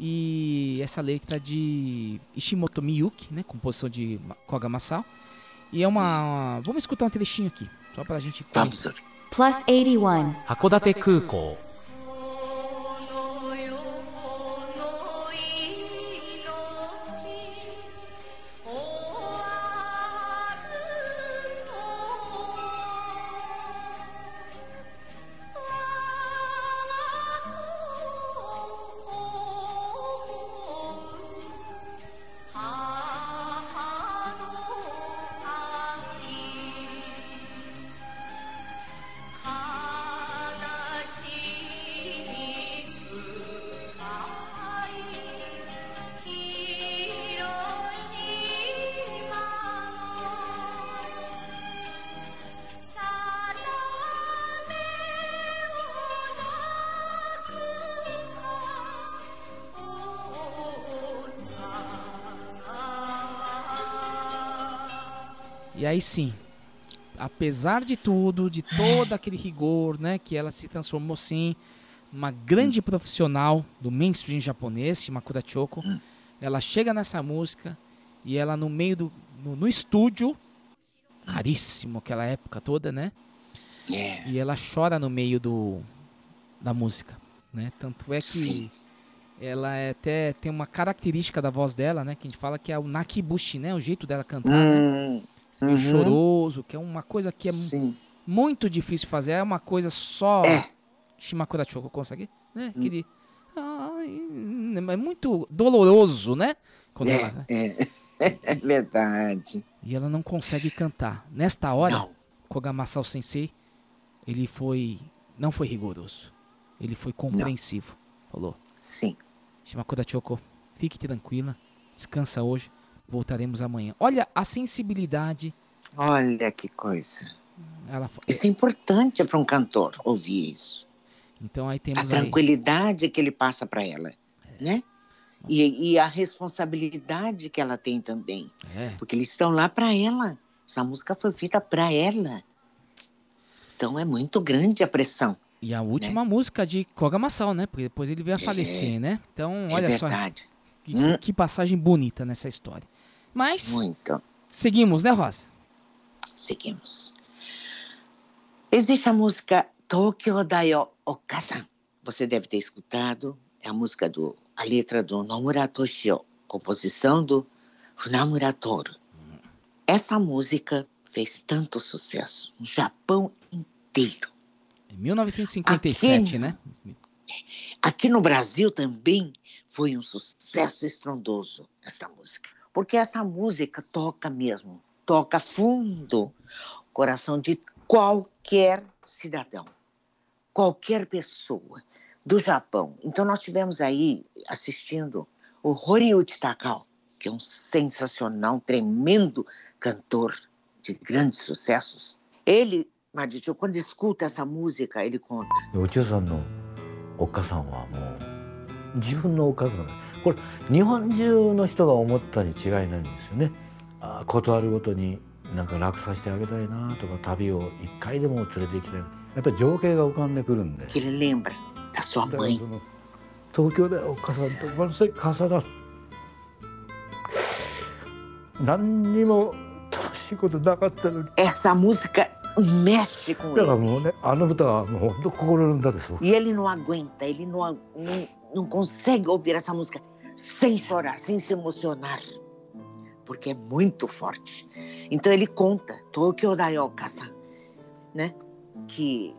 E essa letra de Ishimoto Miyuki, né? Composição de Koga Masao. E é uma... Vamos escutar um trechinho aqui, só pra gente... Vamos Plus 81. 函館 aí sim, apesar de tudo, de todo aquele rigor, né, que ela se transformou sim uma grande profissional do mainstream japonês, Shimakura Choko. Ela chega nessa música e ela no meio do no, no estúdio, caríssimo aquela época toda, né? É. E ela chora no meio do da música, né? Tanto é que Sim. ela é até tem uma característica da voz dela, né? Que a gente fala que é o nakibushi, né? O jeito dela cantar, né? Hum, Esse meio uhum. choroso, que é uma coisa que é Sim. muito difícil fazer. É uma coisa só É. Shimakura Choko consegue, né? Aquele ai, é muito doloroso, né? Quando É, ela é. É verdade. e ela não consegue cantar. Nesta hora, Não. Koga Masao Sensei, ele foi não foi rigoroso. Ele foi compreensivo. Falou: Sim. Shimakura Choko, fique tranquila, descansa hoje, voltaremos amanhã. Olha a sensibilidade. Olha que coisa. Ela, Isso é importante para um cantor ouvir isso. então aí A temos aí. tranquilidade que ele passa para ela, É. né? E, e a responsabilidade que ela tem também, É. porque eles estão lá para ela. Essa música foi feita para ela. Então é muito grande a pressão. E a última música de Koga Masao, né? Porque depois ele veio a É. falecer, né? Então, É olha só. Que, Hum. que passagem bonita nessa história. Mas, Muito. seguimos, né, Rosa? Seguimos. Existe a música Tokyo Dayo Okasan. Você deve ter escutado. É a música do a letra do Nomura Toshio, composição do Funamura Toru. Essa música fez tanto sucesso no Japão inteiro. Em 1957, Aqui- né? Aqui no Brasil também foi um sucesso estrondoso esta música porque essa música toca mesmo, toca fundo o coração de qualquer cidadão, qualquer pessoa do Japão. Então nós tivemos aí assistindo o Horiuchi Takao, que é um sensacional, tremendo cantor de grandes sucessos. Ele, Madichu, quando escuta essa música, ele conta. O tio-san, o さんのおっかさんはもう自分の。お母さんこれ日本中の人が思ったに違いないんですよね。あことあるごとになんか楽させてあげたいなとか旅を一回でも連れて行きたい。やっぱり情景が浮かんでくるんで。東京でおっかさんと万歳重なる。何にも楽しいことなかったのに。Essa música mexe com だから.もうねあの歌はもう本当心の歌です僕 E ele não aguenta, ele não, não, não consegue ouvir essa música sem chorar, sem se emocionar. Porque é muito forte. Então ele conta, Tokyo Daioka-san, né? Que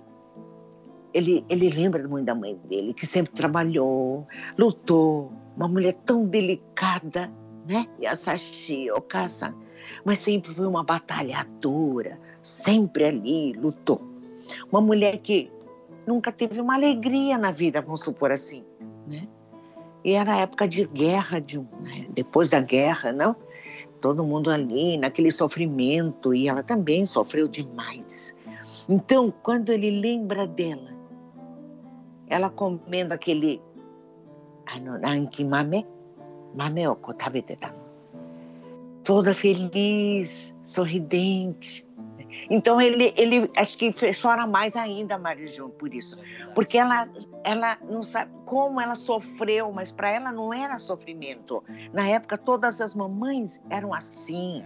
ele, ele lembra muito da mãe dele, que sempre trabalhou, lutou, uma mulher tão delicada, né? Yasashi Okasan, mas sempre foi uma batalhadora, sempre ali lutou. Uma mulher que nunca teve uma alegria na vida, vamos supor assim, né? E era época de guerra, de, né? depois da guerra, não? Todo mundo ali naquele sofrimento e ela também sofreu demais. Então, quando ele lembra dela, ela comendo aquele mame, mame toda feliz, sorridente. Então ele, ele acho que chora mais ainda, Marijão, por isso, porque ela, ela não sabe como ela sofreu, mas para ela não era sofrimento. Na época todas as mamães eram assim,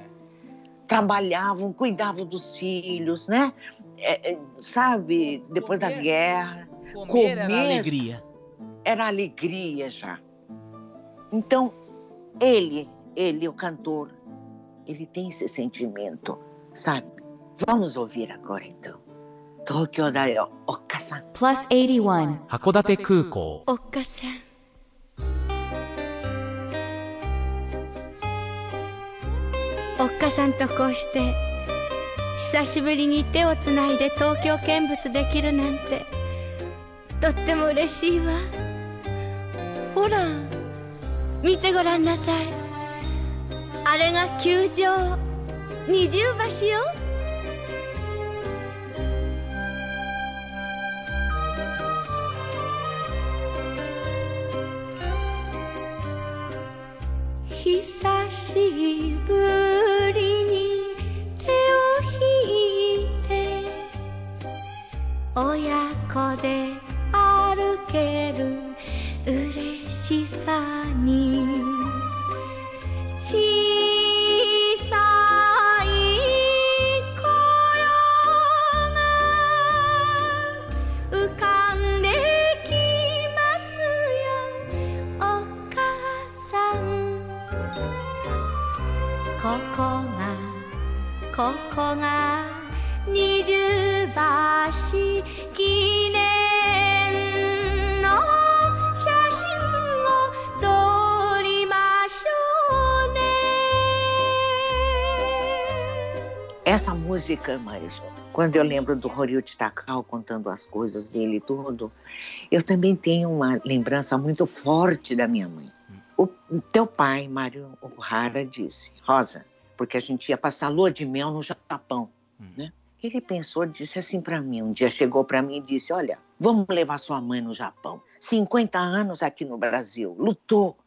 trabalhavam, cuidavam dos filhos, né? É, é, sabe, depois da guerra, Comer era alegria. Era alegria já. Então ele, ele o cantor, ele tem esse sentimento, sabe? Vamos ouvir agora então. Tokyo da Okka-san. Plus 81. 函館空港。おっかさん。おっかさんとこうして久しぶりに手をつないで東京見物できるなんてとっても嬉しいわ。ほら見てごらんなさい。あれが球場。二重橋よ久しぶりに手を引いて親子で歩ける嬉しさに。ここが二重橋記念の写真を撮りましょうね Essa música, Marisol, quando eu lembro do Horyuchi Takao contando as coisas dele e tudo, eu também tenho uma lembrança muito forte da minha mãe. O teu pai, Mário Ohara, disse, Rosa, porque a gente ia passar lua de mel no Japão, né? Ele pensou, disse assim para mim, um dia chegou para mim e disse, olha, vamos levar sua mãe no Japão. 50 anos aqui no Brasil, lutou,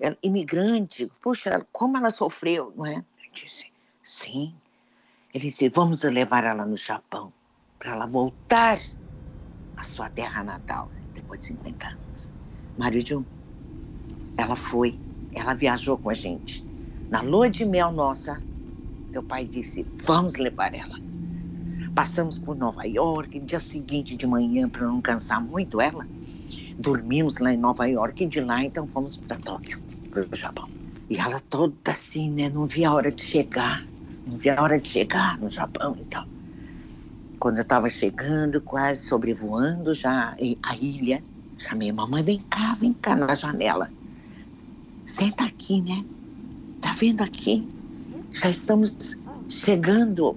é imigrante, puxa, como ela sofreu, não é? Eu disse, sim. Ele disse, vamos levar ela no Japão, para ela voltar à sua terra natal, depois de 50 anos. Marido, ela foi, ela viajou com a gente. Na lua de mel nossa, teu pai disse, vamos levar ela. Passamos por Nova York, dia seguinte de manhã, para não cansar muito ela, dormimos lá em Nova York e de lá então fomos para Tóquio, para o Japão. E ela toda assim, né? Não via a hora de chegar, não via a hora de chegar no Japão então. Quando eu estava chegando, quase sobrevoando já e- a ilha, chamei mamãe, vem cá, vem cá na janela. Senta aqui, né? Está vendo aqui? Já estamos chegando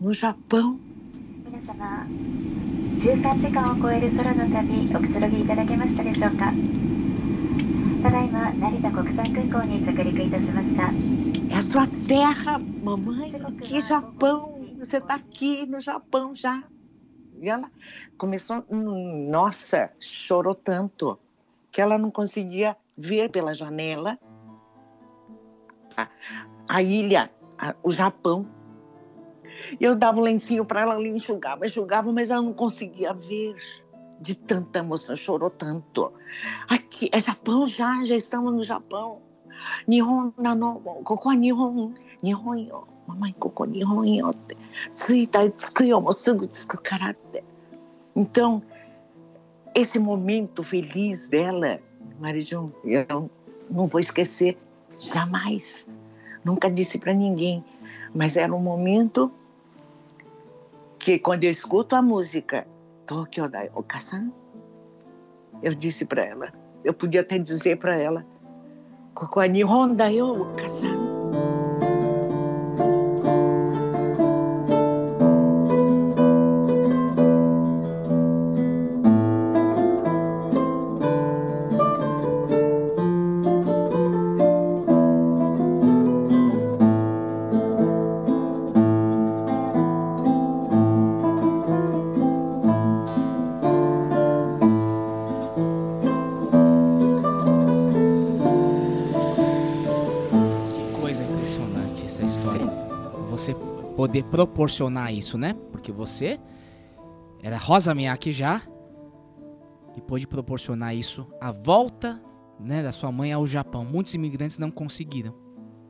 no Japão. É a sua terra, mamãe. Que Japão! Você está aqui no Japão já. E ela começou, hum, nossa, chorou tanto que ela não conseguia ver pela janela a, a ilha, a, o Japão. E eu dava o um lencinho para ela, ela enxugava, enxugava, mas ela não conseguia ver de tanta emoção, chorou tanto. Aqui, é Japão já, já estamos no Japão. Nihon nano, koko Nihon, Nihon yo, mamãe koko Nihon yo, tsuita tsukuyo mo sugu tsuku kara Então, esse momento feliz dela, Marijão, eu não vou esquecer, Jamais. Nunca disse para ninguém. Mas era um momento que, quando eu escuto a música Tokyo Dai Okasan, eu disse para ela, eu podia até dizer para ela, Kokwa Nihon Dai Okasan. Proporcionar isso, né? Porque você era Rosa Miyake já e pôde proporcionar isso a volta, né, da sua mãe ao Japão. Muitos imigrantes não conseguiram,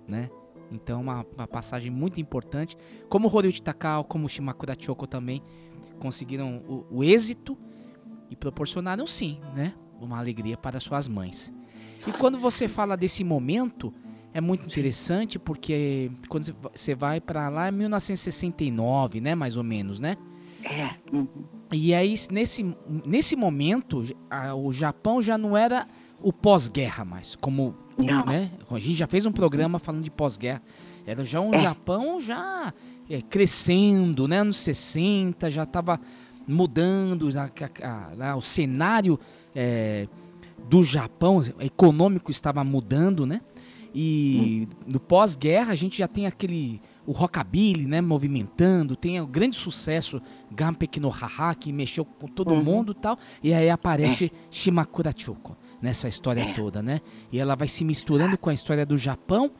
né? Então uma, uma passagem muito importante, como Horyuchi Takao, como Shimakura Choko também conseguiram o, o êxito e proporcionaram sim, né, uma alegria para suas mães. E quando você fala desse momento, é muito interessante porque quando você- vai para lá é 1969, né, mais ou menos, né? É. E aí nesse, nesse momento a- o Japão já não era o pós-guerra mais, como né? A gente já fez um programa falando de pós-guerra. Era já um Japão já é, crescendo, né? Anos 60 já estava mudando ca- ca- lá, o cenário é, do Japão econômico estava mudando, né? E no pós-guerra a gente já tem aquele o rockabilly, né, movimentando, tem o grande sucesso Gampek no Haha que mexeu com todo Uhum. mundo e tal, e aí aparece Shimakura Choko nessa história toda, né? E ela vai se misturando com a história do Japão.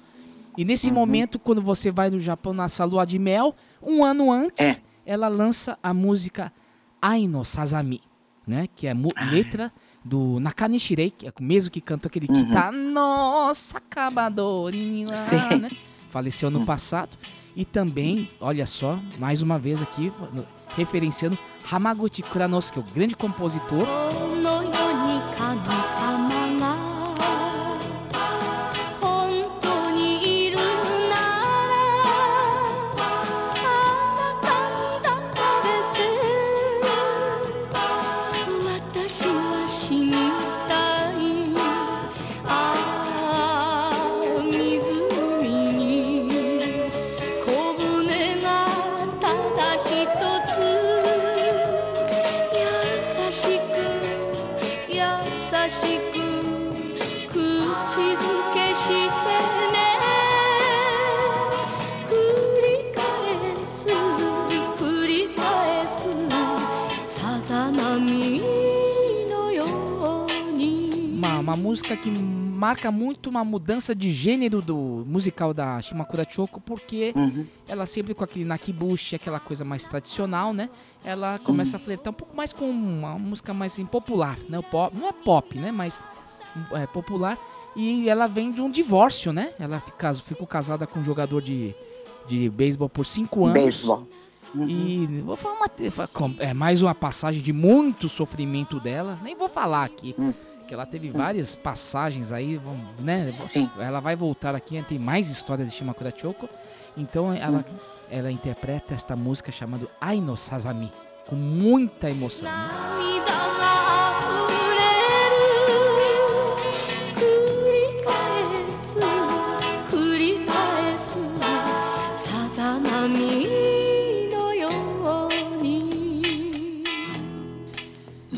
E nesse momento, quando você vai no Japão nessa lua de mel, um ano antes, ela lança a música Ai no Sazami, né? Que é mu- letra do Nakane Shirei, que é o mesmo que canta aquele que tá Nossa, acabador, né? Faleceu no passado. E também, olha só, mais uma vez aqui, no- referenciando Hamaguchi Kuranosuke, o grande compositor. この Uma, música que marca muito uma mudança de gênero do musical da Shimakura Choko, porque ela sempre com aquele nakibushi, aquela coisa mais tradicional, né? Ela começa a flertar um pouco mais com uma música mais assim, popular, né? O pop, não é pop, né? Mas é popular. E ela vem de um divórcio, né? Ela fica, ficou casada com um jogador de, de beisebol por cinco anos. Beisebol. E vou falar uma, é mais uma passagem de muito sofrimento dela. Nem vou falar aqui que ela teve várias passagens aí, né? Sim. Ela vai voltar aqui, né? tem mais histórias de Shimakura Choko. Então ela, uhum. ela interpreta esta música chamada Aino Sazami, com muita emoção.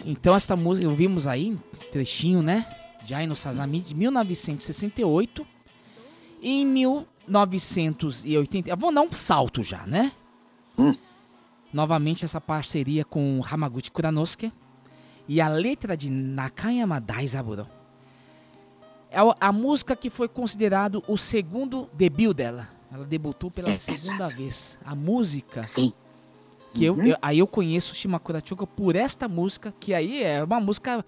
Então essa música, ouvimos aí trechinho, né? De Ai no Sazami, de 1968. E em 1980, vou dar um salto já, né? Novamente essa parceria com Hamaguchi Kuranosuke. E a letra de Nakayama Daizaburo. É a música que foi considerado o segundo debut dela. Ela debutou pela É, segunda exato. vez. A música Sim. que eu, Uhum. eu- aí eu conheço Shimakura Choko por esta música, que aí é uma música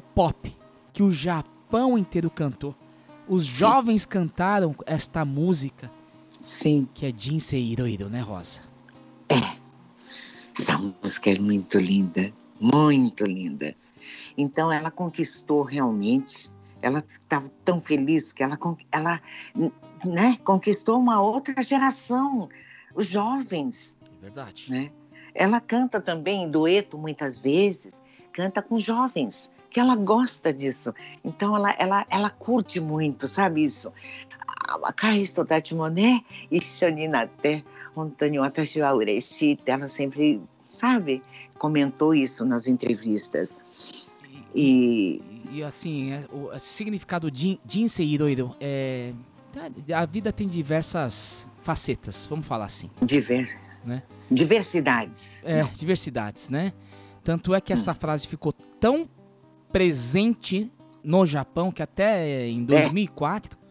pop, que o Japão inteiro cantou. Os jovens cantaram esta música. Sim. Que é Jinsei Iroiro, né, Rosa? Essa música é muito linda, muito linda. Então ela conquistou realmente. Ela estava tão feliz que ela, ela né, conquistou uma outra geração, os jovens. Verdade. Né? Ela canta também em dueto muitas vezes, canta com jovens, que ela gosta disso. Então ela, ela, ela curte muito, sabe isso? 若い人たちもね一緒になって本当に私は嬉しいって ela sempre sabe comentou isso nas entrevistas e E assim, é, o esse significado de Jinsei Iroiro é. A vida tem diversas facetas, vamos falar assim. Diver... Né? diversidades É, diversidades, né? Tanto é que essa frase ficou tão presente no Japão, que até em 2004, é.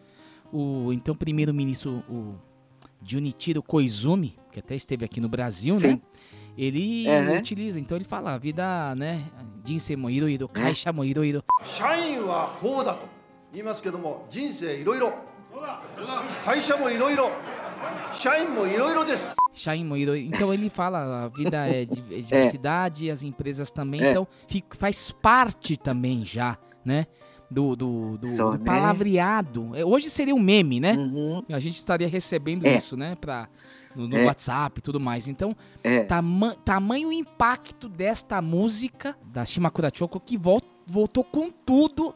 o então primeiro-ministro o Junichiro Koizumi, que até esteve aqui no Brasil, né? Sim. É, né? Ele utiliza, então ele fala, a vida, né? Jinsei mo iro iro, é. kaisha mo iro. Shain wa kou da to imasu kedo jinsei iro. Kaisha mo iro. Shain mo desu. Moiro. Então ele fala, a vida é, diversidade, é. é. as empresas também. É. Então fica, faz parte também já, né? Do, do, do, do né? palavreado. É, hoje seria um meme, né? Uhum. A gente estaria recebendo é. isso, né? Pra, no, no WhatsApp e tudo mais. Então, tama tamanho impacto desta música da Shimakura Choco que vol voltou com tudo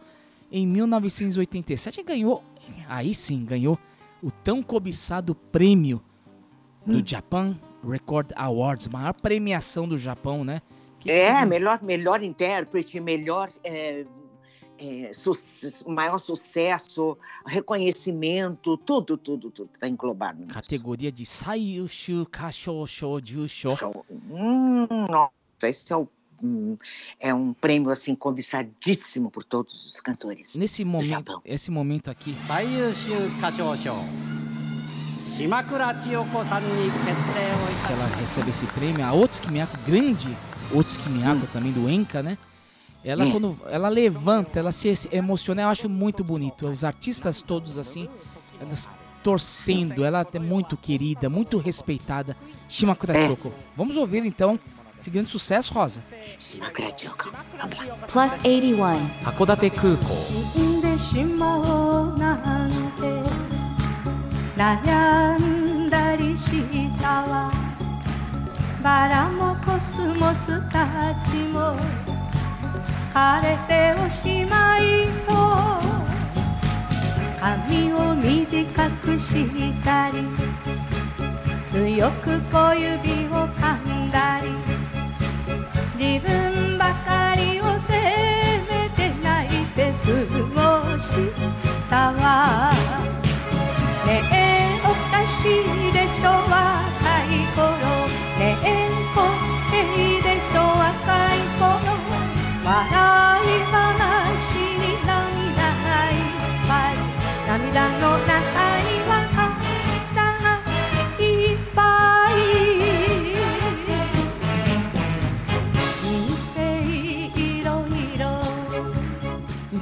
em 1987 ganhou, aí sim, ganhou o tão cobiçado prêmio do Hum. Japan Record Awards, maior premiação do Japão, né? Que que É, significa? melhor, melhor intérprete, melhor. é, é, su- maior sucesso, reconhecimento, tudo, tudo, tudo está englobado. nisso. Categoria de Sayushu Kasho Jusho. Hum, nossa, esse é, o, hum, é um prêmio assim cobiçadíssimo por todos os cantores. Nesse momento, esse momento aqui, 最優 ela recebe esse prêmio. A Otsuki Miyako, grande Otsuki Miyako, hum. também do Enka, né? Ela, hum. quando ela levanta, ela se emociona, eu acho muito bonito. Os artistas todos assim, elas torcendo. Ela é muito querida, muito respeitada. Shimakura Choco. Vamos ouvir então esse grande sucesso, Rosa. Shimakura Choco. Plus 81. Hakodate Kuko. 悩んだりしたわ。バラもコスモスたちも枯れておしまいと髪を短くしたり強く小指を噛んだり自分ばかりを責めて泣いて過ごしたわ。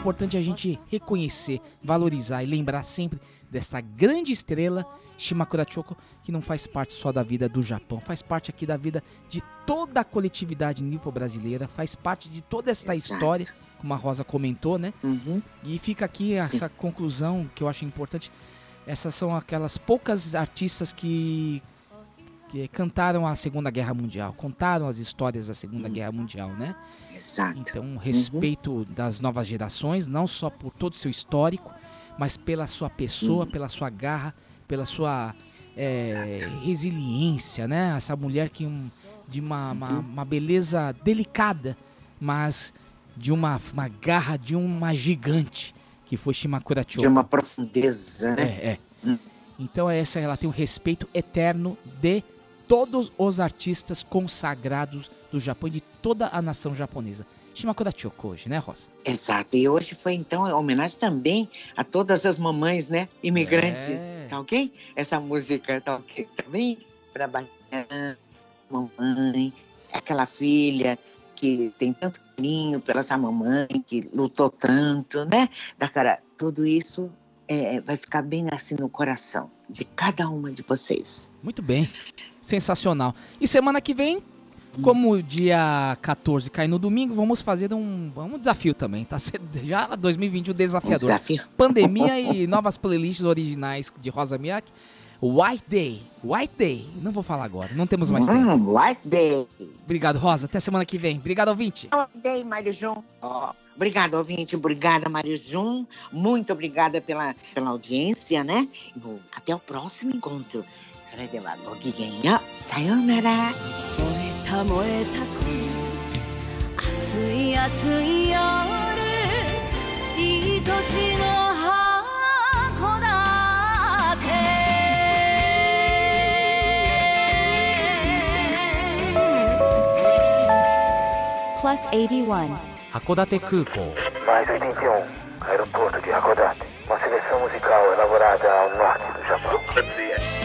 Importante a gente reconhecer, valorizar e lembrar sempre dessa grande estrela Shimakura Choco, que não faz parte só da vida do Japão, faz parte aqui da vida de toda a coletividade nipo-brasileira, faz parte de toda essa Exato. história, como a Rosa comentou, né? Uhum. E fica aqui essa conclusão que eu acho importante. Essas são aquelas poucas artistas que, que cantaram a Segunda Guerra Mundial, contaram as histórias da Segunda Guerra Mundial, né? Exato. Então, respeito das novas gerações, não só por todo o seu histórico, mas pela sua pessoa, pela sua garra, pela sua é, resiliência, né? Essa mulher que um, de uma, uma, uma beleza delicada, mas de uma, uma garra de uma gigante, que foi Shimakura Choco. De uma profundeza, né? É, é. Então essa ela tem o respeito eterno de todos os artistas consagrados do Japão e de toda a nação japonesa. Shimakura Choco hoje, né, Rosa? Exato. E hoje foi, então, homenagem também a todas as mamães, né? Imigrantes. É. Tá ok? Essa música tá ok também? Pra mamãe, aquela filha que tem tanto carinho pela essa mamãe, que lutou tanto, né? Da cara, tudo isso é, vai ficar bem assim no coração de cada uma de vocês. Muito bem. Sensacional. E semana que vem, como o dia 14 cai no domingo, vamos fazer um, um desafio também, tá? Já 2021 desafiador. Um desafio. Pandemia e novas playlists originais de Rosa Miyake. White Day. White Day. Não vou falar agora, não temos mais tempo. Hum, White Day. Obrigado, Rosa. Até semana que vem. Obrigado, ouvinte. White Day, Mário Jun. Ó, Obrigada, ouvinte. Obrigada, Mário Jun. Muito obrigada pela, pela audiência, né? Até o próximo encontro. それではごきげんよう。さようなら。燃えた燃えた恋。21函館空港マイルディティオン帰る航跡函館マシレスムジカを選らじゃあマーキージャパン